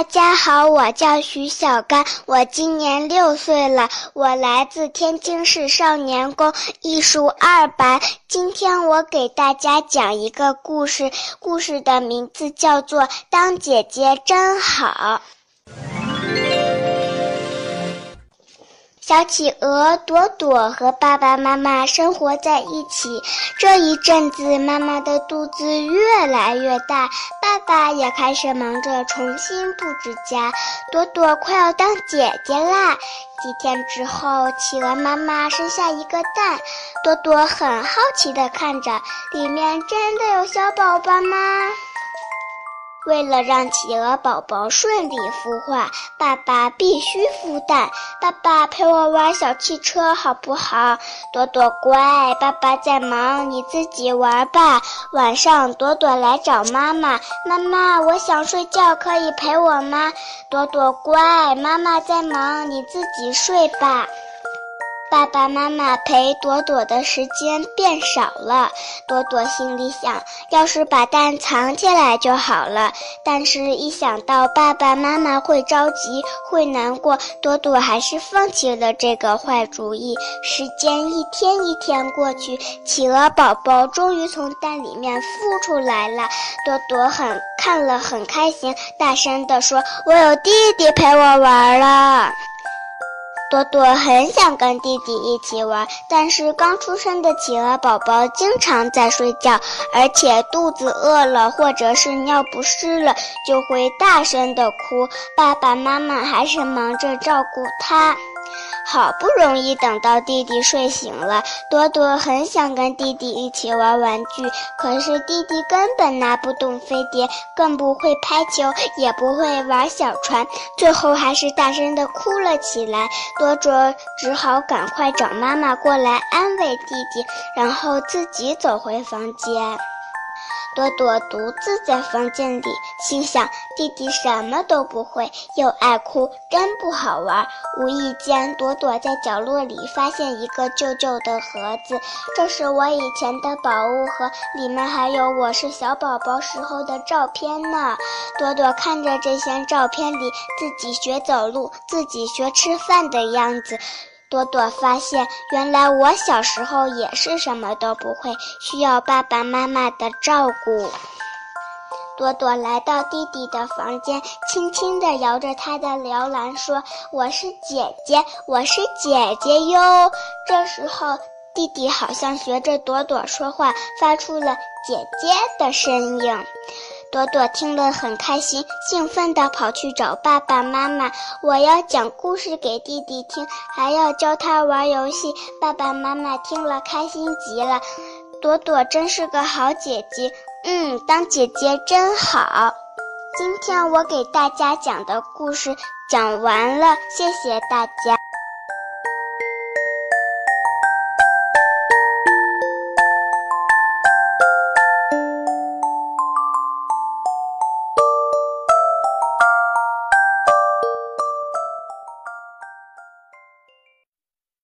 大家好，我叫徐小刚，我今年六岁了，我来自天津市少年宫艺术二班。今天我给大家讲一个故事，故事的名字叫做《当姐姐真好》。小企鹅朵朵和爸爸妈妈生活在一起。这一阵子，妈妈的肚子越来越大，爸爸也开始忙着重新布置家。朵朵快要当姐姐啦！几天之后，企鹅妈妈生下一个蛋，朵朵很好奇地看着，里面真的有小宝宝吗？为了让企鹅宝宝顺利孵化，爸爸必须孵蛋。爸爸陪我玩小汽车好不好？朵朵乖，爸爸在忙，你自己玩吧。晚上，朵朵来找妈妈，妈妈，我想睡觉，可以陪我吗？朵朵乖，妈妈在忙，你自己睡吧。爸爸妈妈陪朵朵的时间变少了，朵朵心里想，要是把蛋藏起来就好了。但是，一想到爸爸妈妈会着急、会难过，朵朵还是放弃了这个坏主意。时间一天一天过去，企鹅宝宝终于从蛋里面孵出来了。朵朵很看了很开心，大声地说：“我有弟弟陪我玩了。”朵朵很想跟弟弟一起玩，但是刚出生的企鹅宝宝经常在睡觉，而且肚子饿了或者是尿不湿了就会大声的哭，爸爸妈妈还是忙着照顾它。好不容易等到弟弟睡醒了，朵朵很想跟弟弟一起玩玩具，可是弟弟根本拿不动飞碟，更不会拍球，也不会玩小船，最后还是大声的哭了起来。朵朵只好赶快找妈妈过来安慰弟弟，然后自己走回房间。朵朵独自在房间里，心想：弟弟什么都不会，又爱哭，真不好玩。无意间，朵朵在角落里发现一个旧旧的盒子，这是我以前的宝物盒，里面还有我是小宝宝时候的照片呢。朵朵看着这些照片里自己学走路、自己学吃饭的样子。朵朵发现，原来我小时候也是什么都不会，需要爸爸妈妈的照顾。朵朵来到弟弟的房间，轻轻地摇着他的摇篮，说：“我是姐姐，我是姐姐哟。”这时候，弟弟好像学着朵朵说话，发出了姐姐的声音。朵朵听了很开心，兴奋地跑去找爸爸妈妈。我要讲故事给弟弟听，还要教他玩游戏。爸爸妈妈听了开心极了。朵朵真是个好姐姐，嗯，当姐姐真好。今天我给大家讲的故事讲完了，谢谢大家。